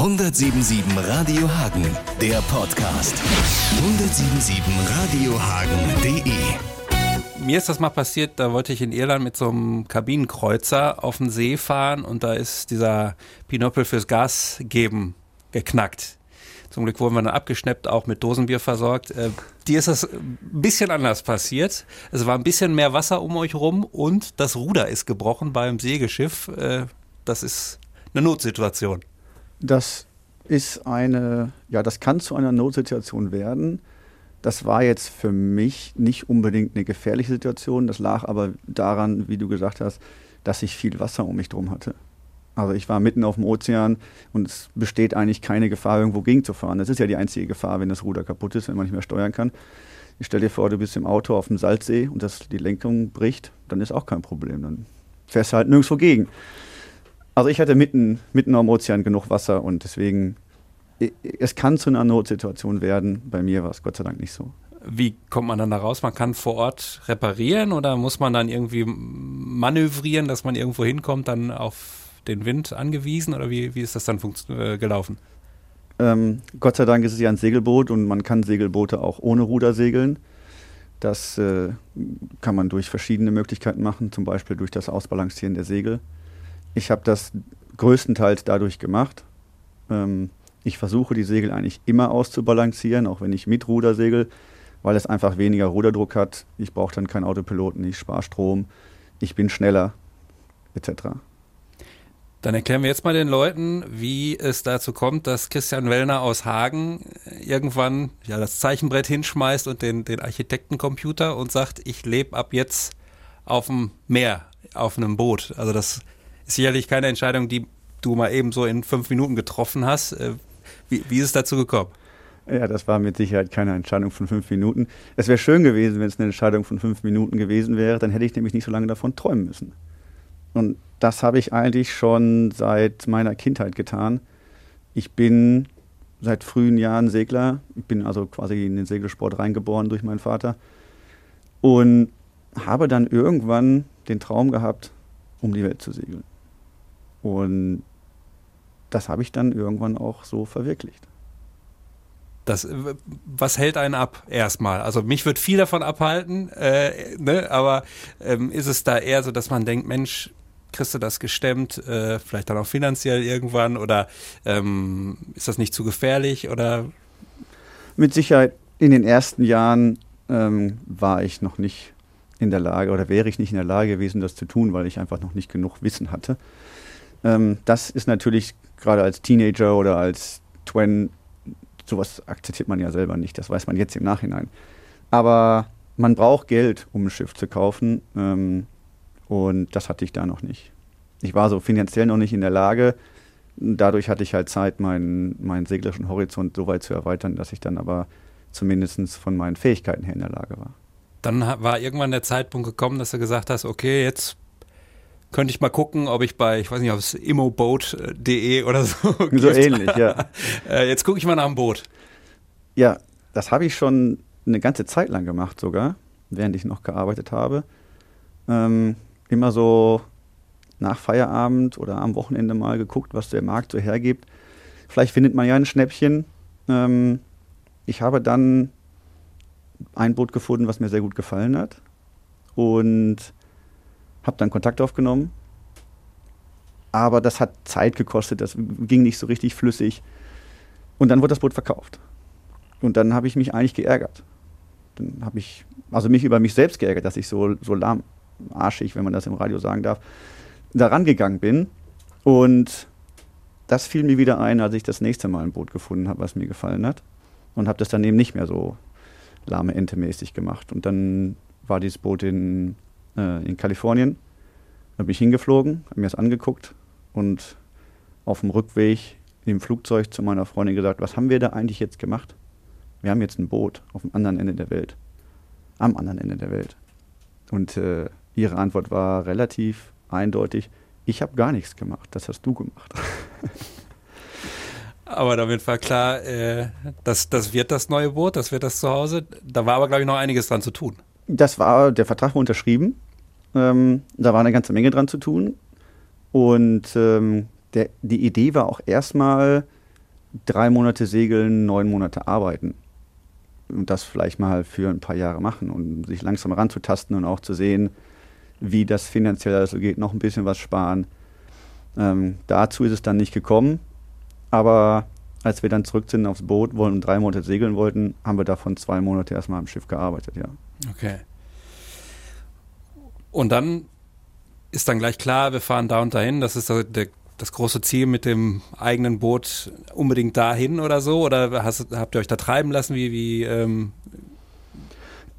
1077 Radio Hagen, der Podcast. 1077radiohagen.de Mir ist das mal passiert, da wollte ich in Irland mit so einem Kabinenkreuzer auf den See fahren und da ist dieser Pinöppel fürs Gas geben geknackt. Zum Glück wurden wir dann abgeschnappt, auch mit Dosenbier versorgt. Äh, dir ist das ein bisschen anders passiert. Es war ein bisschen mehr Wasser um euch rum und das Ruder ist gebrochen beim Segelschiff. Äh, das ist eine Notsituation. Das ist eine, ja, das kann zu einer Notsituation werden. Das war jetzt für mich nicht unbedingt eine gefährliche Situation. Das lag aber daran, wie du gesagt hast, dass ich viel Wasser um mich drum hatte. Also ich war mitten auf dem Ozean und es besteht eigentlich keine Gefahr, irgendwo gegenzufahren. Das ist ja die einzige Gefahr, wenn das Ruder kaputt ist, wenn man nicht mehr steuern kann. Ich stell dir vor, du bist im Auto auf dem Salzsee und das, die Lenkung bricht, dann ist auch kein Problem. Dann fährst du halt nirgendwo gegen. Also ich hatte mitten, mitten am Ozean genug Wasser und deswegen, es kann zu einer Notsituation werden. Bei mir war es Gott sei Dank nicht so. Wie kommt man dann da raus? Man kann vor Ort reparieren oder muss man dann irgendwie manövrieren, dass man irgendwo hinkommt, dann auf den Wind angewiesen oder wie, wie ist das dann äh, gelaufen? Ähm, Gott sei Dank ist es ja ein Segelboot und man kann Segelboote auch ohne Ruder segeln. Das äh, kann man durch verschiedene Möglichkeiten machen, zum Beispiel durch das Ausbalancieren der Segel. Ich habe das größtenteils dadurch gemacht. Ähm, ich versuche die Segel eigentlich immer auszubalancieren, auch wenn ich mit Ruder segel, weil es einfach weniger Ruderdruck hat. Ich brauche dann keinen Autopiloten, ich spare Strom, ich bin schneller, etc. Dann erklären wir jetzt mal den Leuten, wie es dazu kommt, dass Christian Wellner aus Hagen irgendwann ja das Zeichenbrett hinschmeißt und den, den Architektencomputer und sagt, ich lebe ab jetzt auf dem Meer, auf einem Boot. Also das sicherlich keine Entscheidung, die du mal eben so in fünf Minuten getroffen hast. Äh, wie, wie ist es dazu gekommen? Ja, das war mit Sicherheit keine Entscheidung von fünf Minuten. Es wäre schön gewesen, wenn es eine Entscheidung von fünf Minuten gewesen wäre. Dann hätte ich nämlich nicht so lange davon träumen müssen. Und das habe ich eigentlich schon seit meiner Kindheit getan. Ich bin seit frühen Jahren Segler. Ich bin also quasi in den Segelsport reingeboren durch meinen Vater. Und habe dann irgendwann den Traum gehabt, um die Welt zu segeln. Und das habe ich dann irgendwann auch so verwirklicht. Das, was hält einen ab erstmal? Also mich wird viel davon abhalten, äh, ne? aber ähm, ist es da eher so, dass man denkt, Mensch, kriegst du das gestemmt, äh, vielleicht dann auch finanziell irgendwann oder ähm, ist das nicht zu gefährlich oder? Mit Sicherheit in den ersten Jahren ähm, war ich noch nicht in der Lage oder wäre ich nicht in der Lage gewesen, das zu tun, weil ich einfach noch nicht genug Wissen hatte. Ähm, das ist natürlich gerade als Teenager oder als Twen, sowas akzeptiert man ja selber nicht, das weiß man jetzt im Nachhinein. Aber man braucht Geld, um ein Schiff zu kaufen. Ähm, und das hatte ich da noch nicht. Ich war so finanziell noch nicht in der Lage. Dadurch hatte ich halt Zeit, meinen, meinen seglerischen Horizont so weit zu erweitern, dass ich dann aber zumindest von meinen Fähigkeiten her in der Lage war. Dann war irgendwann der Zeitpunkt gekommen, dass du gesagt hast, okay, jetzt könnte ich mal gucken, ob ich bei, ich weiß nicht, ob es immoboat.de oder so. Gibt. So ähnlich, ja. Äh, jetzt gucke ich mal nach dem Boot. Ja, das habe ich schon eine ganze Zeit lang gemacht sogar, während ich noch gearbeitet habe. Ähm, immer so nach Feierabend oder am Wochenende mal geguckt, was der Markt so hergibt. Vielleicht findet man ja ein Schnäppchen. Ähm, ich habe dann ein Boot gefunden, was mir sehr gut gefallen hat und habe dann Kontakt aufgenommen. Aber das hat Zeit gekostet, das ging nicht so richtig flüssig. Und dann wurde das Boot verkauft. Und dann habe ich mich eigentlich geärgert. Dann habe ich, also mich über mich selbst geärgert, dass ich so, so lahm arschig, wenn man das im Radio sagen darf, da rangegangen bin. Und das fiel mir wieder ein, als ich das nächste Mal ein Boot gefunden habe, was mir gefallen hat. Und habe das dann eben nicht mehr so lahme Ente mäßig gemacht. Und dann war dieses Boot in, äh, in Kalifornien. Da bin ich hingeflogen, habe mir das angeguckt und auf dem Rückweg im Flugzeug zu meiner Freundin gesagt, was haben wir da eigentlich jetzt gemacht? Wir haben jetzt ein Boot auf dem anderen Ende der Welt. Am anderen Ende der Welt. Und äh, Ihre Antwort war relativ eindeutig, ich habe gar nichts gemacht, das hast du gemacht. aber damit war klar, äh, das, das wird das neue Boot, das wird das Zuhause. Da war aber, glaube ich, noch einiges dran zu tun. Das war, der Vertrag war unterschrieben. Ähm, da war eine ganze Menge dran zu tun. Und ähm, der, die Idee war auch erstmal, drei Monate segeln, neun Monate arbeiten. Und das vielleicht mal für ein paar Jahre machen und sich langsam ranzutasten und auch zu sehen, wie das finanziell also geht, noch ein bisschen was sparen. Ähm, dazu ist es dann nicht gekommen, aber als wir dann zurück sind aufs Boot wollen und drei Monate segeln wollten, haben wir davon zwei Monate erstmal am Schiff gearbeitet, ja. Okay. Und dann ist dann gleich klar, wir fahren da und dahin. Das ist der, das große Ziel mit dem eigenen Boot unbedingt dahin oder so? Oder hast, habt ihr euch da treiben lassen? Wie, wie, ähm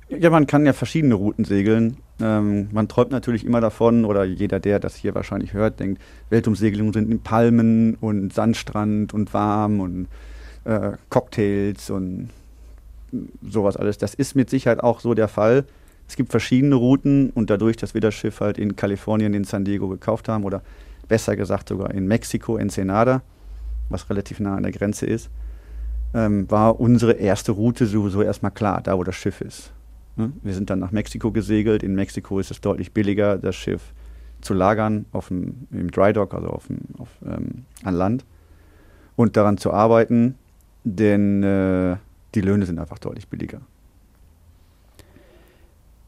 ja, man kann ja verschiedene Routen segeln. Ähm, man träumt natürlich immer davon, oder jeder, der das hier wahrscheinlich hört, denkt, Weltumsegelungen sind in Palmen und Sandstrand und warm und äh, Cocktails und sowas alles. Das ist mit Sicherheit auch so der Fall. Es gibt verschiedene Routen und dadurch, dass wir das Schiff halt in Kalifornien, in San Diego gekauft haben oder besser gesagt sogar in Mexiko, Ensenada, was relativ nah an der Grenze ist, ähm, war unsere erste Route sowieso erstmal klar, da wo das Schiff ist. Ne? Wir sind dann nach Mexiko gesegelt. In Mexiko ist es deutlich billiger, das Schiff zu lagern auf dem, im Dry Dock, also auf, dem, auf ähm, an Land und daran zu arbeiten, denn äh, die Löhne sind einfach deutlich billiger.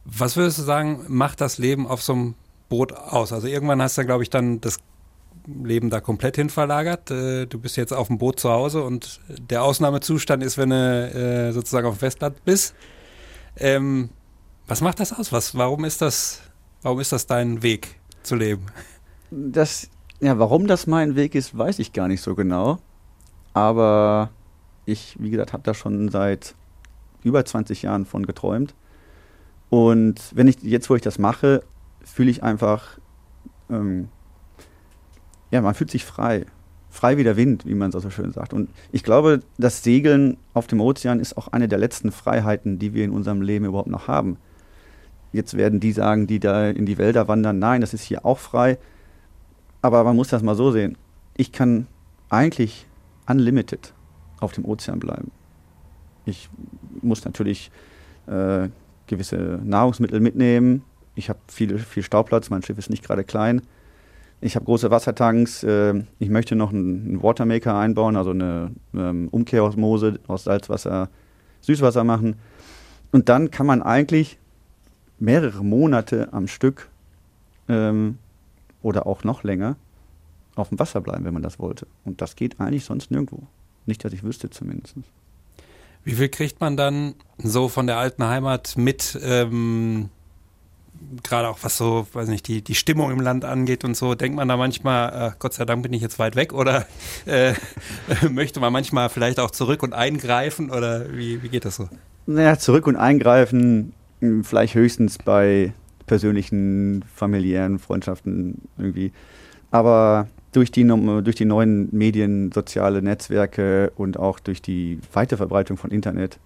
Was würdest du sagen, macht das Leben auf so einem Boot aus? Also irgendwann hast du, glaube ich, dann das Leben da komplett hin verlagert. Äh, du bist jetzt auf dem Boot zu Hause und der Ausnahmezustand ist, wenn du äh, sozusagen auf dem Festland bist. Ähm, was macht das aus? Was, warum ist das, warum ist das dein Weg zu leben? Das, ja, warum das mein Weg ist, weiß ich gar nicht so genau. Aber ich, wie gesagt, habe da schon seit über 20 Jahren von geträumt. Und wenn ich jetzt, wo ich das mache, fühle ich einfach, ähm, ja, man fühlt sich frei. Frei wie der Wind, wie man so schön sagt. Und ich glaube, das Segeln auf dem Ozean ist auch eine der letzten Freiheiten, die wir in unserem Leben überhaupt noch haben. Jetzt werden die sagen, die da in die Wälder wandern, nein, das ist hier auch frei. Aber man muss das mal so sehen. Ich kann eigentlich unlimited auf dem Ozean bleiben. Ich muss natürlich äh, gewisse Nahrungsmittel mitnehmen. Ich habe viel, viel Stauplatz, mein Schiff ist nicht gerade klein. Ich habe große Wassertanks. Äh, ich möchte noch einen, Watermaker einbauen, also eine ähm, Umkehrosmose aus Salzwasser, Süßwasser machen. Und dann kann man eigentlich mehrere Monate am Stück ähm, oder auch noch länger auf dem Wasser bleiben, wenn man das wollte. Und das geht eigentlich sonst nirgendwo. Nicht, dass ich wüsste zumindest. Wie viel kriegt man dann so von der alten Heimat mit, ähm, gerade auch was so, weiß nicht, die, die Stimmung im Land angeht und so? Denkt man da manchmal, äh, Gott sei Dank bin ich jetzt weit weg oder äh, möchte man manchmal vielleicht auch zurück und eingreifen oder wie, wie geht das so? Naja, zurück und eingreifen, hm, vielleicht höchstens bei persönlichen, familiären Freundschaften irgendwie. Aber durch die, durch die neuen Medien, soziale Netzwerke und auch durch die Weiterverbreitung von Internet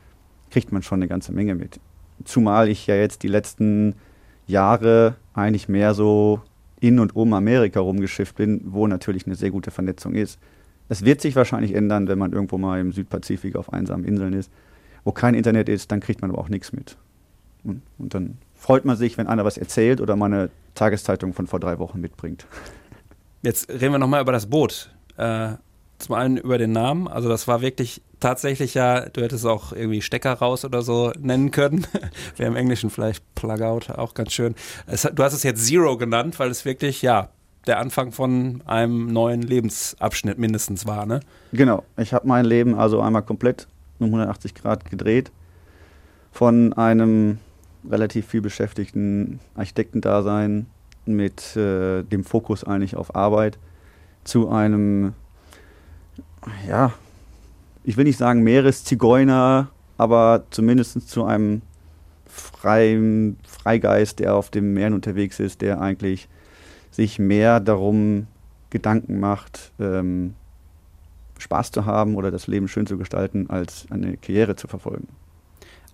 kriegt man schon eine ganze Menge mit. Zumal ich ja jetzt die letzten Jahre eigentlich mehr so in und um Amerika rumgeschifft bin, wo natürlich eine sehr gute Vernetzung ist. Es wird sich wahrscheinlich ändern, wenn man irgendwo mal im Südpazifik auf einsamen Inseln ist, wo kein Internet ist, dann kriegt man aber auch nichts mit. Und, und dann freut man sich, wenn einer was erzählt oder mal eine Tageszeitung von vor drei Wochen mitbringt. Jetzt reden wir nochmal über das Boot. Äh, zum einen über den Namen. Also das war wirklich tatsächlich ja, du hättest auch irgendwie Stecker raus oder so nennen können. Wäre im Englischen vielleicht Plugout, auch ganz schön. Es, du hast es jetzt Zero genannt, weil es wirklich, ja, der Anfang von einem neuen Lebensabschnitt mindestens war, ne? Genau. Ich habe mein Leben also einmal komplett um 180 Grad gedreht. Von einem relativ viel beschäftigten Architektendasein mit äh, dem Fokus eigentlich auf Arbeit zu einem, ja, ich will nicht sagen Meereszigeuner, aber zumindest zu einem freien Freigeist, der auf dem Meer unterwegs ist, der eigentlich sich mehr darum Gedanken macht, ähm, Spaß zu haben oder das Leben schön zu gestalten, als eine Karriere zu verfolgen.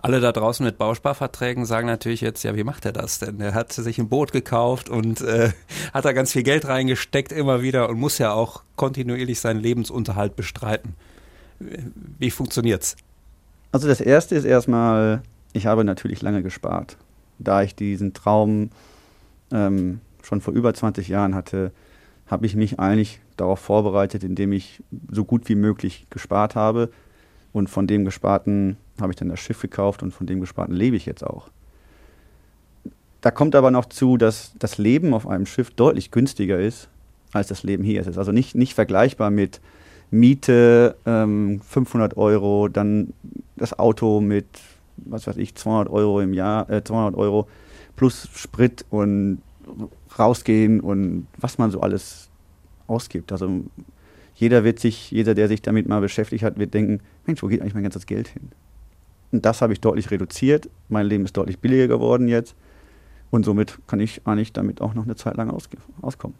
Alle da draußen mit Bausparverträgen sagen natürlich jetzt, ja, wie macht er das denn? Er hat sich ein Boot gekauft und äh, hat da ganz viel Geld reingesteckt immer wieder und muss ja auch kontinuierlich seinen Lebensunterhalt bestreiten. Wie funktioniert's? Also das erste ist erstmal, ich habe natürlich lange gespart. Da ich diesen Traum ähm, schon vor über 20 Jahren hatte, habe ich mich eigentlich darauf vorbereitet, indem ich so gut wie möglich gespart habe. Und von dem Gesparten habe ich dann das Schiff gekauft und von dem Gesparten lebe ich jetzt auch. Da kommt aber noch zu, dass das Leben auf einem Schiff deutlich günstiger ist, als das Leben hier ist. Also nicht, nicht vergleichbar mit Miete ähm, 500 Euro, dann das Auto mit, was weiß ich, 200 Euro im Jahr, äh, 200 Euro plus Sprit und rausgehen und was man so alles ausgibt. Also jeder wird sich, jeder, der sich damit mal beschäftigt hat, wird denken, Mensch, wo geht eigentlich mein ganzes Geld hin? Und das habe ich deutlich reduziert. Mein Leben ist deutlich billiger geworden jetzt. Und somit kann ich eigentlich damit auch noch eine Zeit lang auskommen.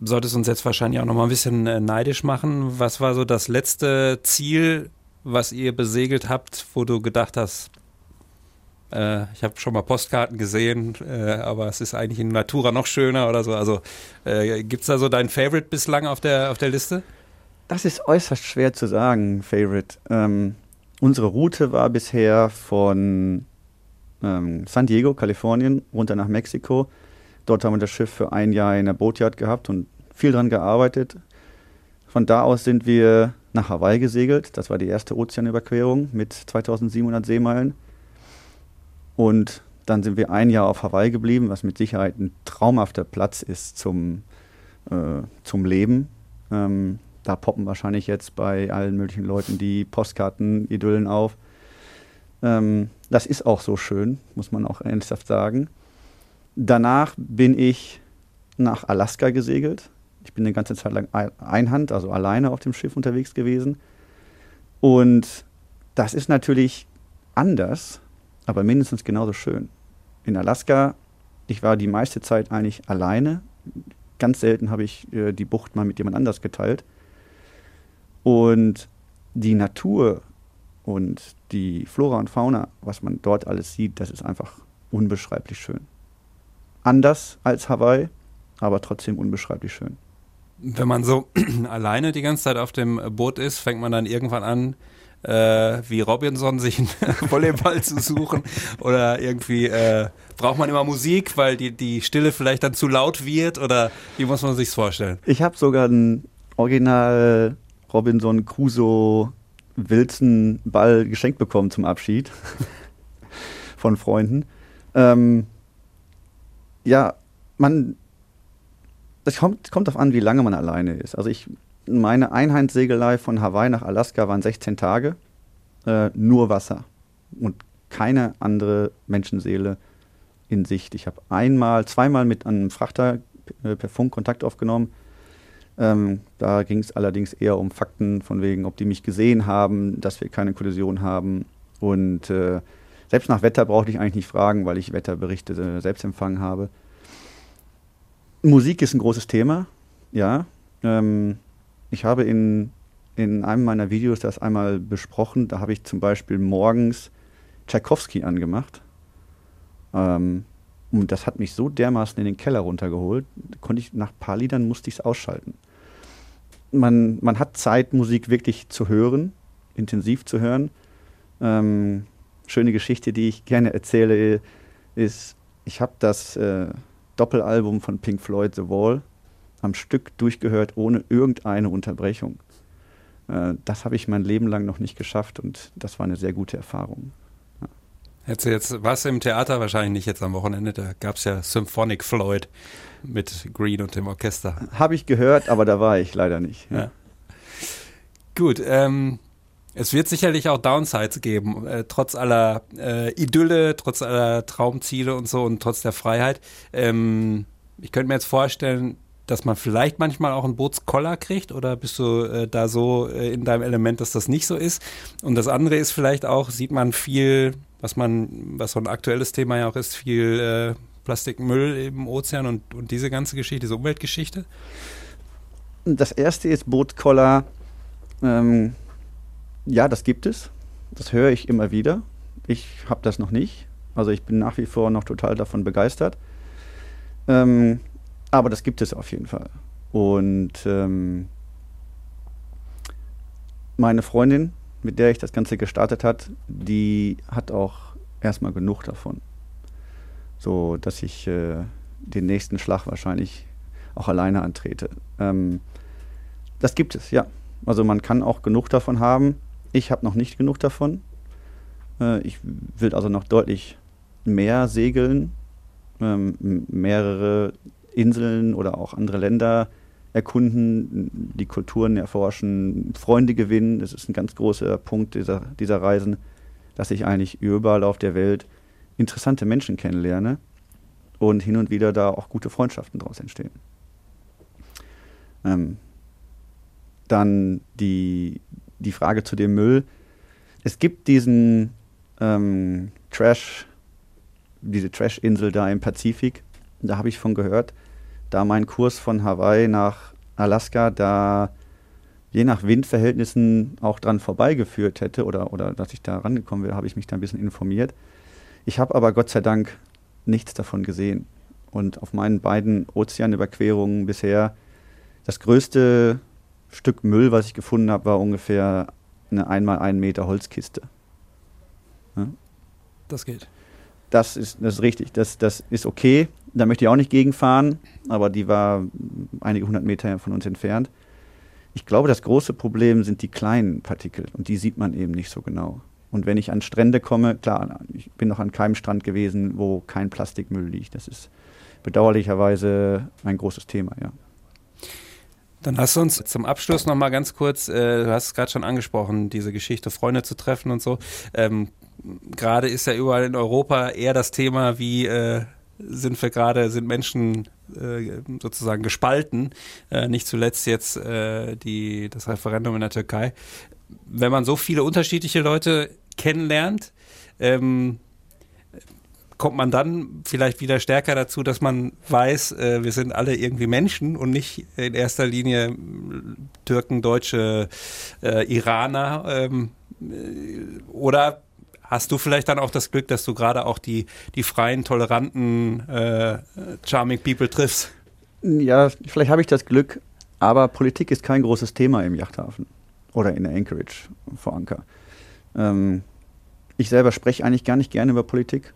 Solltest uns jetzt wahrscheinlich auch noch mal ein bisschen äh, neidisch machen. Was war so das letzte Ziel, was ihr besegelt habt, wo du gedacht hast, äh, ich habe schon mal Postkarten gesehen, äh, aber es ist eigentlich in Natura noch schöner oder so. Also äh, gibt es da so dein Favorite bislang auf der, auf der Liste? Das ist äußerst schwer zu sagen, Favorite. Ähm, unsere Route war bisher von ähm, San Diego, Kalifornien, runter nach Mexiko. Dort haben wir das Schiff für ein Jahr in der Boatyard gehabt und viel dran gearbeitet. Von da aus sind wir nach Hawaii gesegelt. Das war die erste Ozeanüberquerung mit 2700 Seemeilen. Und dann sind wir ein Jahr auf Hawaii geblieben, was mit Sicherheit ein traumhafter Platz ist zum, äh, zum Leben. Ähm, da poppen wahrscheinlich jetzt bei allen möglichen Leuten die Postkarten-Idyllen auf. Ähm, das ist auch so schön, muss man auch ernsthaft sagen. Danach bin ich nach Alaska gesegelt. Ich bin eine ganze Zeit lang Einhand, also alleine auf dem Schiff unterwegs gewesen. Und das ist natürlich anders, aber mindestens genauso schön. In Alaska, ich war die meiste Zeit eigentlich alleine. Ganz selten habe ich äh, die Bucht mal mit jemand anders geteilt. Und die Natur und die Flora und Fauna, was man dort alles sieht, das ist einfach unbeschreiblich schön. Anders als Hawaii, aber trotzdem unbeschreiblich schön. Wenn man so alleine die ganze Zeit auf dem Boot ist, fängt man dann irgendwann an, äh, wie Robinson sich einen Volleyball zu suchen oder irgendwie äh, braucht man immer Musik, weil die, die Stille vielleicht dann zu laut wird oder wie muss man sich's vorstellen? Ich habe sogar ein Original Robinson Crusoe Wilson Ball geschenkt bekommen zum Abschied von Freunden. Ähm, ja, man, das kommt, kommt darauf an, wie lange man alleine ist. Also ich, meine Einheitssegelei von Hawaii nach Alaska waren 16 Tage, äh, nur Wasser und keine andere Menschenseele in Sicht. Ich habe einmal, zweimal mit einem Frachter äh, per Funk Kontakt aufgenommen ähm, da ging es allerdings eher um Fakten, von wegen, ob die mich gesehen haben, dass wir keine Kollision haben. Und äh, selbst nach Wetter brauchte ich eigentlich nicht fragen, weil ich Wetterberichte äh, selbst empfangen habe. Musik ist ein großes Thema, ja. Ähm, ich habe in, in einem meiner Videos das einmal besprochen. Da habe ich zum Beispiel morgens Tchaikovsky angemacht. Ähm, und das hat mich so dermaßen in den Keller runtergeholt, konnte ich nach ein paar Liedern musste ich es ausschalten. Man, man hat Zeit, Musik wirklich zu hören, intensiv zu hören. Ähm, schöne Geschichte, die ich gerne erzähle, ist, ich habe das äh, Doppelalbum von Pink Floyd, The Wall, am Stück durchgehört, ohne irgendeine Unterbrechung. Äh, das habe ich mein Leben lang noch nicht geschafft und das war eine sehr gute Erfahrung. Hättest du jetzt was im Theater, wahrscheinlich nicht jetzt am Wochenende, da gab es ja Symphonic Floyd mit Green und dem Orchester. Habe ich gehört, aber da war ich leider nicht. Ja. Ja. Gut, ähm, es wird sicherlich auch Downsides geben, äh, trotz aller äh, Idylle, trotz aller Traumziele und so und trotz der Freiheit. Ähm, ich könnte mir jetzt vorstellen, dass man vielleicht manchmal auch einen Bootskoller kriegt oder bist du äh, da so äh, in deinem Element, dass das nicht so ist? Und das andere ist vielleicht auch, sieht man viel was man, was so ein aktuelles Thema ja auch ist, viel äh, Plastikmüll im Ozean und, und diese ganze Geschichte, diese Umweltgeschichte? Das erste ist Bootkoller. Ähm, ja, das gibt es. Das höre ich immer wieder. Ich habe das noch nicht. Also ich bin nach wie vor noch total davon begeistert. Ähm, aber das gibt es auf jeden Fall. Und ähm, meine Freundin, mit der ich das Ganze gestartet hat, die hat auch erstmal genug davon. So dass ich äh, den nächsten Schlag wahrscheinlich auch alleine antrete. Ähm, das gibt es, ja. Also man kann auch genug davon haben. Ich habe noch nicht genug davon. Äh, ich will also noch deutlich mehr segeln, ähm, mehrere Inseln oder auch andere Länder erkunden, die Kulturen erforschen, Freunde gewinnen. Das ist ein ganz großer Punkt dieser, dieser Reisen, dass ich eigentlich überall auf der Welt interessante Menschen kennenlerne und hin und wieder da auch gute Freundschaften daraus entstehen. Ähm, dann die, die Frage zu dem Müll. Es gibt diesen ähm, Trash, diese Trash-Insel da im Pazifik. Da habe ich von gehört, da mein Kurs von Hawaii nach Alaska da je nach Windverhältnissen auch dran vorbeigeführt hätte oder, oder dass ich da rangekommen wäre, habe ich mich da ein bisschen informiert. Ich habe aber Gott sei Dank nichts davon gesehen. Und auf meinen beiden Ozeanüberquerungen bisher das größte Stück Müll, was ich gefunden habe, war ungefähr eine einmal einen Meter Holzkiste. Ja? Das geht. Das ist, das ist richtig, das, das ist okay. Da möchte ich auch nicht gegenfahren, aber die war einige hundert Meter von uns entfernt. Ich glaube, das große Problem sind die kleinen Partikel und die sieht man eben nicht so genau. Und wenn ich an Strände komme, klar, ich bin noch an keinem Strand gewesen, wo kein Plastikmüll liegt. Das ist bedauerlicherweise ein großes Thema, ja. Dann du uns zum Abschluss noch mal ganz kurz, äh, du hast es gerade schon angesprochen, diese Geschichte, Freunde zu treffen und so. Ähm, gerade ist ja überall in Europa eher das Thema, wie äh, sind wir gerade, sind Menschen äh, sozusagen gespalten. Äh, nicht zuletzt jetzt äh, die, das Referendum in der Türkei. Wenn man so viele unterschiedliche Leute kennenlernt, ähm, kommt man dann vielleicht wieder stärker dazu, dass man weiß, wir sind alle irgendwie Menschen und nicht in erster Linie Türken, Deutsche, Iraner. Ähm, äh, oder hast du vielleicht dann auch das Glück, dass du gerade auch die, die freien, toleranten, äh, charming People triffst? Ja, vielleicht habe ich das Glück, aber Politik ist kein großes Thema im Yachthafen oder in Anchorage vor Anker. Ähm, ich selber spreche eigentlich gar nicht gerne über Politik.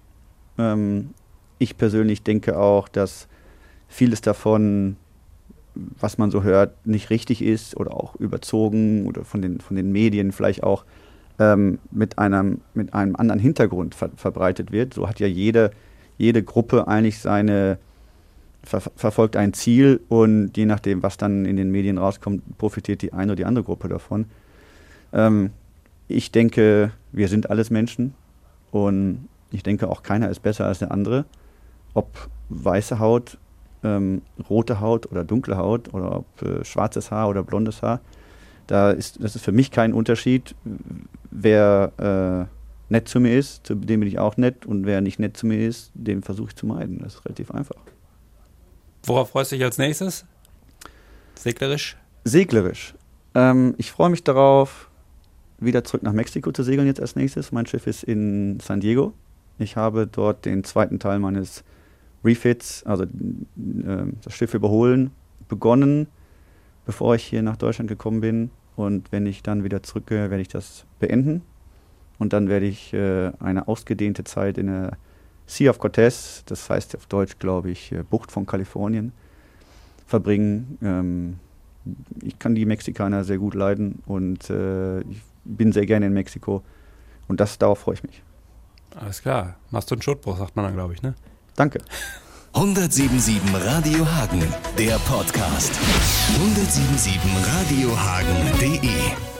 Ähm, ich persönlich denke auch, dass vieles davon, was man so hört, nicht richtig ist oder auch überzogen oder von den, von den Medien vielleicht auch ähm, mit, einem, mit einem anderen Hintergrund ver verbreitet wird. So hat ja jede, jede Gruppe eigentlich seine, ver verfolgt ein Ziel und je nachdem, was dann in den Medien rauskommt, profitiert die eine oder die andere Gruppe davon. Ähm, ich denke, wir sind alles Menschen und ich denke auch keiner ist besser als der andere. Ob weiße Haut, ähm, rote Haut oder dunkle Haut oder ob äh, schwarzes Haar oder blondes Haar. Da ist, das ist für mich kein Unterschied. Wer äh, nett zu mir ist, zu dem bin ich auch nett. Und wer nicht nett zu mir ist, dem versuche ich zu meiden. Das ist relativ einfach. Worauf freust du dich als nächstes? Seglerisch? Seglerisch. Ähm, ich freue mich darauf, wieder zurück nach Mexiko zu segeln jetzt als nächstes. Mein Schiff ist in San Diego. Ich habe dort den zweiten Teil meines Refits, also äh, das Schiff überholen, begonnen bevor ich hier nach Deutschland gekommen bin. Und wenn ich dann wieder zurückgehe, werde ich das beenden. Und dann werde ich äh, eine ausgedehnte Zeit in der Sea of Cortez, das heißt auf Deutsch, glaube ich, äh, Bucht von Kalifornien, verbringen. Ähm, ich kann die Mexikaner sehr gut leiden und äh, ich bin sehr gerne in Mexiko. Und das, darauf freue ich mich. Alles klar. Machst du einen Schuttbruch, sagt man dann, glaube ich, ne? Danke. 1077 Radio Hagen, der Podcast. 1077radiohagen.de